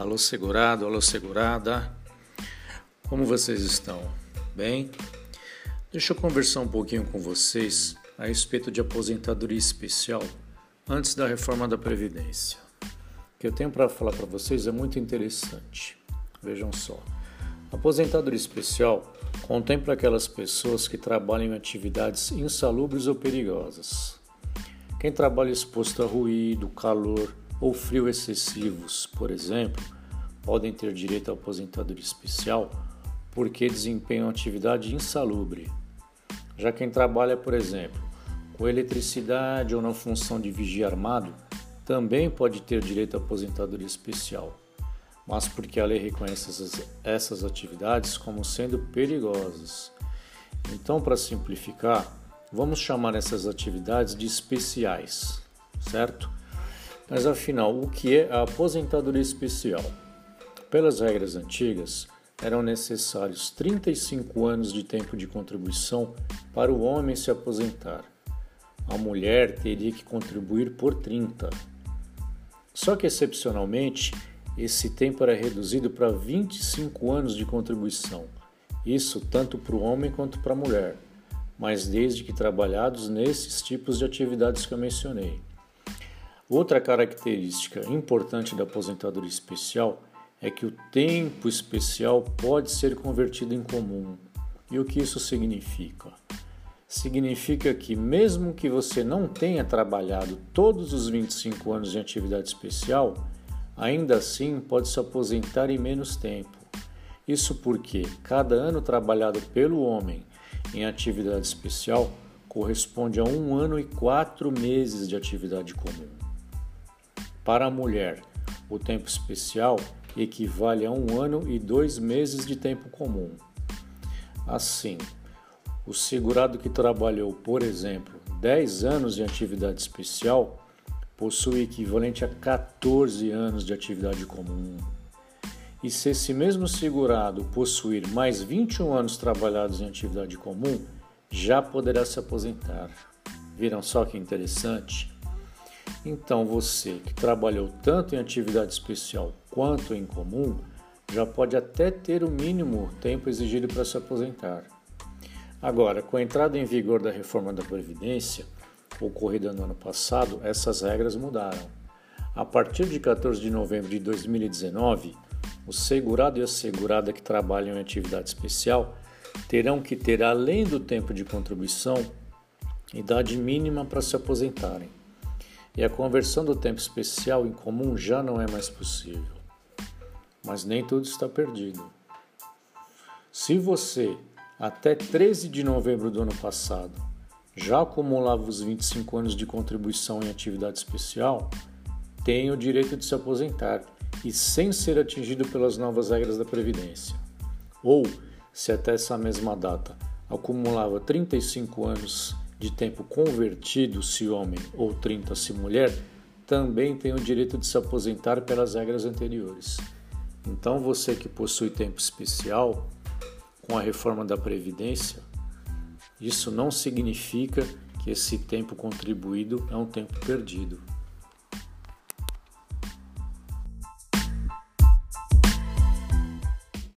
Alô segurado, alô segurada. Como vocês estão? Bem? Deixa eu conversar um pouquinho com vocês a respeito de aposentadoria especial antes da reforma da previdência. O que eu tenho para falar para vocês é muito interessante. Vejam só. Aposentadoria especial contempla aquelas pessoas que trabalham em atividades insalubres ou perigosas. Quem trabalha exposto a ruído, calor ou frio excessivos, por exemplo, podem ter direito à aposentadoria especial porque desempenham atividade insalubre. Já quem trabalha, por exemplo, com eletricidade ou na função de vigia armado, também pode ter direito à aposentadoria especial mas porque a lei reconhece essas, essas atividades como sendo perigosas. Então, para simplificar, vamos chamar essas atividades de especiais, certo? Mas afinal, o que é a aposentadoria especial? Pelas regras antigas, eram necessários 35 anos de tempo de contribuição para o homem se aposentar. A mulher teria que contribuir por 30. Só que, excepcionalmente, esse tempo era reduzido para 25 anos de contribuição, isso tanto para o homem quanto para a mulher, mas desde que trabalhados nesses tipos de atividades que eu mencionei. Outra característica importante da aposentadoria especial é que o tempo especial pode ser convertido em comum. E o que isso significa? Significa que, mesmo que você não tenha trabalhado todos os 25 anos de atividade especial, Ainda assim, pode se aposentar em menos tempo. Isso porque cada ano trabalhado pelo homem em atividade especial corresponde a um ano e quatro meses de atividade comum. Para a mulher, o tempo especial equivale a um ano e dois meses de tempo comum. Assim, o segurado que trabalhou, por exemplo, 10 anos de atividade especial possui equivalente a 14 anos de atividade comum. E se esse mesmo segurado possuir mais 21 anos trabalhados em atividade comum, já poderá se aposentar. Viram só que interessante? Então você que trabalhou tanto em atividade especial quanto em comum, já pode até ter o mínimo tempo exigido para se aposentar. Agora, com a entrada em vigor da reforma da Previdência, ocorrida no ano passado, essas regras mudaram. A partir de 14 de novembro de 2019, o segurado e a segurada que trabalham em atividade especial terão que ter, além do tempo de contribuição, idade mínima para se aposentarem. E a conversão do tempo especial em comum já não é mais possível. Mas nem tudo está perdido. Se você, até 13 de novembro do ano passado, já acumulava os 25 anos de contribuição em atividade especial, tem o direito de se aposentar e sem ser atingido pelas novas regras da Previdência. Ou, se até essa mesma data acumulava 35 anos de tempo convertido se homem ou 30 se mulher, também tem o direito de se aposentar pelas regras anteriores. Então, você que possui tempo especial, com a reforma da Previdência, isso não significa que esse tempo contribuído é um tempo perdido.